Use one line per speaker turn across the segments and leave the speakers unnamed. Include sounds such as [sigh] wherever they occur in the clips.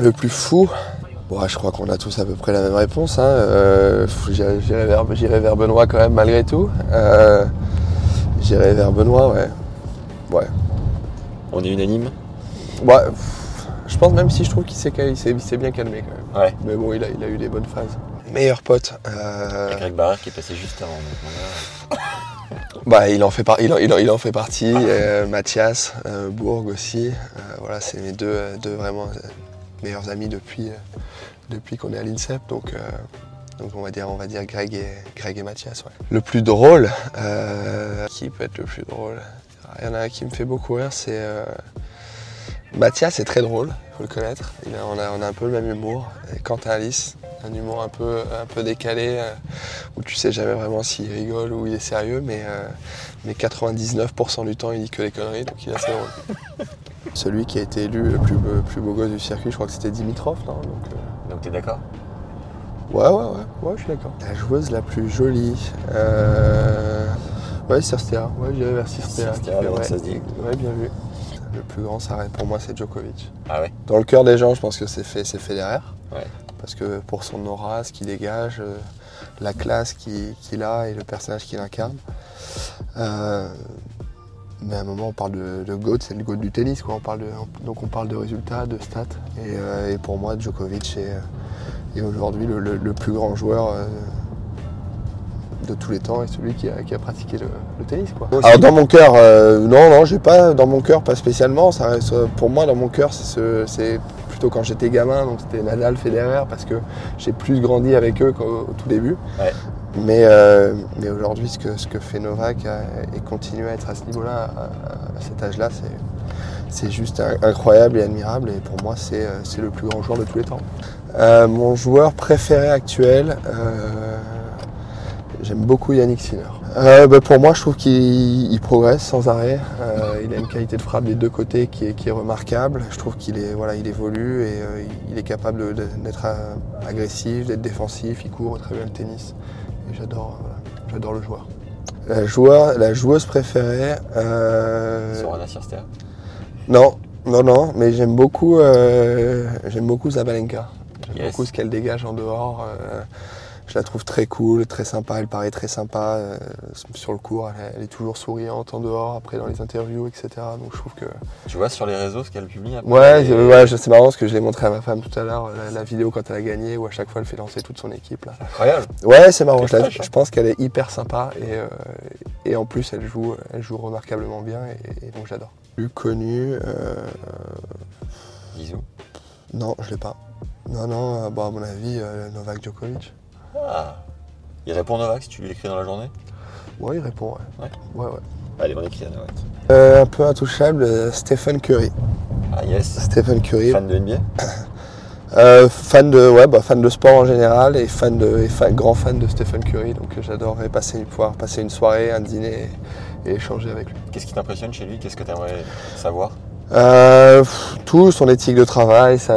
Le plus fou Bon, je crois qu'on a tous à peu près la même réponse. hein. Euh, J'irai j'irai vers, Benoît quand même, malgré tout. Euh, J'irai vers Benoît, ouais. Ouais.
On est unanime?
Ouais, je pense même si je trouve qu'il s'est bien calmé quand même.
Ouais.
Mais bon, il a, il a eu des bonnes phases. Meilleur pote. euh,
Greg Barrère qui est passé juste avant. donc [laughs]
Bah, il en fait, par- il en, il en- il en fait partie. euh, Mathias, euh, Bourg aussi. Euh, voilà, c'est mes deux, euh, deux vraiment euh, meilleurs amis depuis, euh, depuis qu'on est à l'INSEP. Donc, euh, donc on va dire, on va dire Greg et, Greg et Mathias. ouais. Le plus drôle, euh, qui peut être le plus drôle? Il y en a un qui me fait beaucoup rire, c'est Mathias. C'est très drôle, il faut le connaître. On, a, on a un peu le même humour. Et Quentin Alice, un humour un peu, un peu décalé, où tu sais jamais vraiment s'il rigole ou il est sérieux, mais, mais 99% du temps il dit que des conneries, donc il est assez drôle. [laughs] Celui qui a été élu le plus, beau- plus beau gosse du circuit, je crois que c'était Dimitrov, non? Donc, euh,
Donc t'es d'accord?
Ouais, ouais, ouais, ouais, je suis d'accord. La joueuse la plus jolie. Euh... Ouais, Cirstea. Ouais, j'irais vers
le
ouais.
ça se dit.
Ouais, bien vu. Le plus grand, ça reste pour moi, c'est Djokovic.
Ah ouais?
Dans le cœur des gens, je pense que c'est fait, c'est Federer.
Ouais.
Parce que pour son aura, ce qu'il dégage, euh, la classe qu'il qu'il a et le personnage qu'il incarne. Euh, mais à un moment, on parle de, GOAT, c'est le GOAT du tennis. Quoi. Donc on parle de résultats, de stats. Et, euh, pour moi, Djokovic est, euh, aujourd'hui le, plus grand joueur euh, de tous les temps et celui qui a, pratiqué le, tennis. Quoi. Alors dans mon cœur, non, non, j'ai pas dans mon cœur, pas spécialement. Pour moi, dans mon cœur, c'est ce- c'est plutôt quand j'étais gamin, donc c'était Nadal, Federer, parce que j'ai plus grandi avec eux qu'au au tout début.
Ouais.
Mais, euh, mais aujourd'hui, ce que, ce que fait Novak euh, et continue à être à ce niveau-là, à, à cet âge-là, c'est, c'est juste in- incroyable et admirable. Et pour moi, c'est, euh, c'est le plus grand joueur de tous les temps. Euh, mon joueur préféré actuel, euh, j'aime beaucoup Yannick Sinner. Euh, bah, pour moi, je trouve qu'il il progresse sans arrêt. Euh, il a une qualité de frappe des deux côtés qui est, qui est remarquable. Je trouve qu'il est, voilà, il évolue et euh, il est capable d'être agressif, d'être défensif. Il court très bien le tennis. Et j'adore, voilà, j'adore le joueur. La, joueur, la joueuse préférée.
Sorana Sirstea
non, non, non, mais j'aime beaucoup, j'aime beaucoup Zabalenka. J'aime
Yes.
beaucoup ce qu'elle dégage en dehors. Euh, je la trouve très cool, très sympa. Elle paraît très sympa euh, sur le court. Elle, elle est toujours souriante en dehors, après dans les interviews, etc. Donc je trouve que.
Tu vois sur les réseaux ce qu'elle publie peu
Ouais,
Et-
c'est- ouais, c'est marrant parce que je l'ai montré à ma femme tout à l'heure, la, la vidéo quand elle a gagné, où à chaque fois elle fait lancer toute son équipe. Là.
Incroyable
Ouais, c'est marrant. Je, la-
fraîche, hein.
je pense qu'elle est hyper sympa et, euh, et en plus elle joue, elle joue remarquablement bien et, et donc j'adore. Plus connu. euh,
Bisous.
Non, je l'ai pas. Non, non, euh, bon, à mon avis, euh, Novak Djokovic.
Ah Il répond Novak si tu lui écris dans la journée?
Ouais, il répond, ouais.
Ouais.
Ouais, ouais.
Allez, on écrit à Novak.
Euh, un peu intouchable, euh, Stephen Curry.
Ah yes
Stephen Curry.
Fan de NBA [coughs]
Euh, fan de, ouais, bah, fan de sport en général et fan de, et fan- grand fan de Stephen Curry. Donc j'adorerais passer, pouvoir passer une soirée, un dîner et, et échanger avec lui.
Qu'est-ce qui t'impressionne chez lui? Qu'est-ce que tu aimerais savoir?
Euh, tout, son éthique de travail, sa,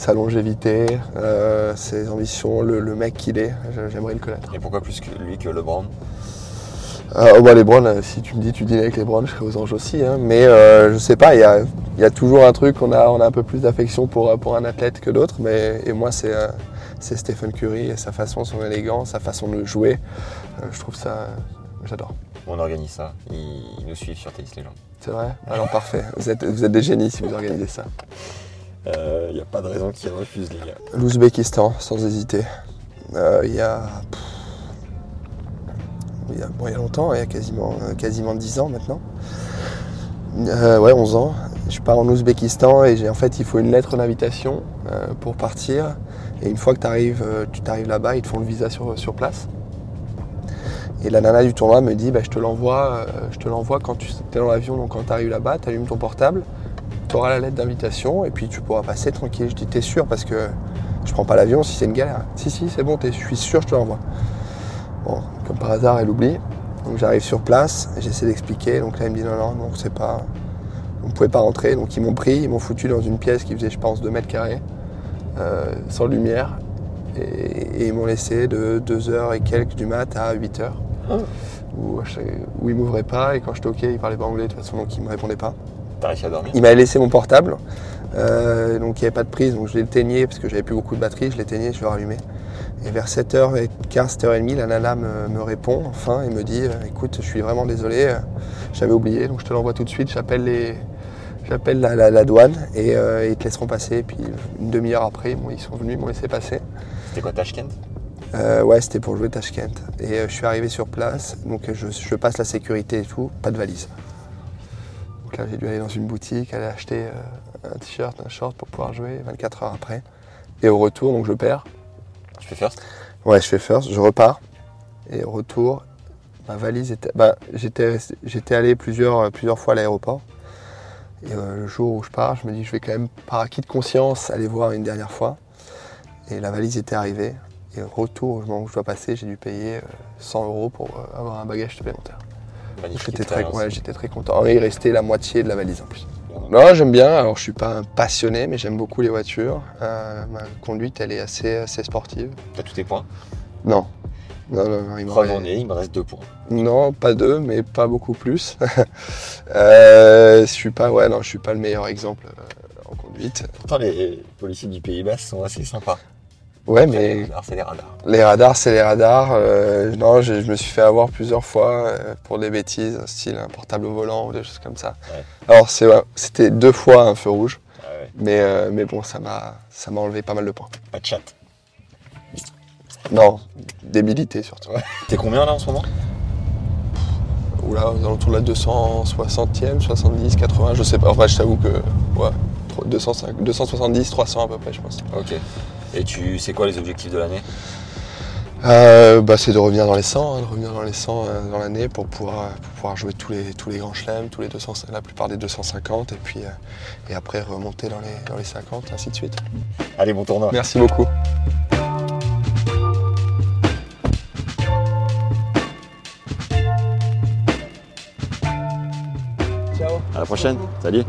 sa longévité, euh, ses ambitions, le, le mec qu'il est. J'aimerais le connaître.
Et pourquoi plus que lui que LeBron?
Euh, oh, bah, les Browns, euh, si tu me dis tu dînes avec les Browns, je serais aux anges aussi. hein. Mais euh, je sais pas, il y a, il y a toujours un truc, on a, on a un peu plus d'affection pour, euh, pour un athlète que d'autres. Mais, et moi, c'est c'est Stephen Curry et sa façon, son élégance, sa façon de jouer. Je trouve ça, j'adore.
On organise ça. Ils, nous suivent sur Tennis Legends.
C'est vrai? Alors parfait, vous êtes, vous êtes des génies si vous organisez ça.
Il n'y a pas de raison qu'ils refusent, les gars.
L'Ouzbékistan, sans hésiter. Euh, Il y a. Il y a, bon, y a longtemps, il y a quasiment, euh, quasiment 10 ans maintenant. Euh, ouais, 11 ans. je pars en Ouzbékistan et j'ai en fait il faut une lettre d'invitation euh, pour partir. Et une fois que arrives, euh, tu t'arrives là-bas, ils te font le visa sur, sur place. Et la nana du tournoi me dit bah, euh, je te l'envoie quand tu es dans l'avion, donc quand tu arrives là-bas, tu allumes ton portable, tu auras la lettre d'invitation et puis tu pourras passer tranquille. Je dis t'es sûr? Parce que je prends pas l'avion si c'est une galère. Si si c'est bon, je suis sûr je te l'envoie. Bon, comme par hasard elle oublie. Donc j'arrive sur place, j'essaie d'expliquer, donc là il me dit non non non c'est pas. On ne pouvait pas rentrer, donc ils m'ont pris, ils m'ont foutu dans une pièce qui faisait je pense 2 mètres carrés, euh, sans lumière. Et, et ils m'ont laissé de 2h et quelques du mat à 8h. Où, où ils m'ouvraient pas et quand je toquais ils parlaient pas anglais de toute façon donc ils me répondaient pas.
T'as réussi à dormir
Il m'avait laissé mon portable, euh, donc il n'y avait pas de prise, donc je l'éteignais parce que j'avais plus beaucoup de batterie, je l'éteignais, je le rallumais. Et vers 7h15, 7h30, la nana me, me répond enfin et me dit euh, écoute, je suis vraiment désolé, euh, j'avais oublié, donc je te l'envoie tout de suite, j'appelle les. J'appelle la, la- la douane et euh, ils te laisseront passer. Et puis une demi-heure après, bon, ils sont venus, ils m'ont laissé passer.
C'était quoi Tashkent?
Euh, ouais, c'était pour jouer Tashkent. Et euh, je suis arrivé sur place, donc je, je passe la sécurité et tout, pas de valise. Donc là, j'ai dû aller dans une boutique, aller acheter euh, un t-shirt, un short pour pouvoir jouer 24 heures après. Et au retour, donc je perds.
Tu fais first?
Ouais, je fais first, je repars. Et au retour, ma valise était. Bah, j'étais, allé plusieurs, plusieurs fois à l'aéroport. Et euh, le jour où je pars, je me dis, je vais quand même, par acquis de conscience, aller voir une dernière fois. Et la valise était arrivée. Et au retour, au moment où je dois passer, j'ai dû payer euh, 100 euros pour euh, avoir un bagage supplémentaire. J'étais très, ouais, j'étais très content. Et il restait la moitié de la valise en plus. Non, j'aime bien. Alors, je suis pas un passionné, mais j'aime beaucoup les voitures. Euh, ma conduite, elle est assez, assez sportive.
T'as tous tes points?
Non. Non, non, non, il me reste-
Revenez, il me reste deux points.
Non, pas deux, mais pas beaucoup plus. [laughs] euh, je suis pas, ouais, non, je suis pas le meilleur exemple euh, en conduite.
Pourtant, les policiers du Pays Bas sont assez sympas.
Ouais, mais
Alors, c'est les radars.
les radars, c'est les radars. Euh, non, je, je me suis fait avoir plusieurs fois euh, pour des bêtises, style un portable au volant ou des choses comme ça.
Ouais.
Alors, c'est, ouais, c'était deux fois un feu rouge,
Ah ouais.
mais, euh, mais bon, ça m'a, ça m'a enlevé pas mal de points.
Pas de chat.
Non, débilité surtout.
T'es combien là en ce moment?
Oula, aux alentours de la 260e, 70, 80, je sais pas. Enfin, je t'avoue que, ouais, 205 270, 300 à peu près, je pense.
Ok. Et tu sais quoi les objectifs de l'année?
Euh, bah, c'est de revenir dans les 100, hein, de revenir dans les 100 euh, dans l'année pour pouvoir, pour pouvoir jouer tous les, tous les grands chelems, tous les 200, la plupart des 250, et puis euh, et après remonter dans les, dans les 50, ainsi de suite.
Allez, bon tournoi.
Merci beaucoup. Ciao.
À la prochaine. Salut.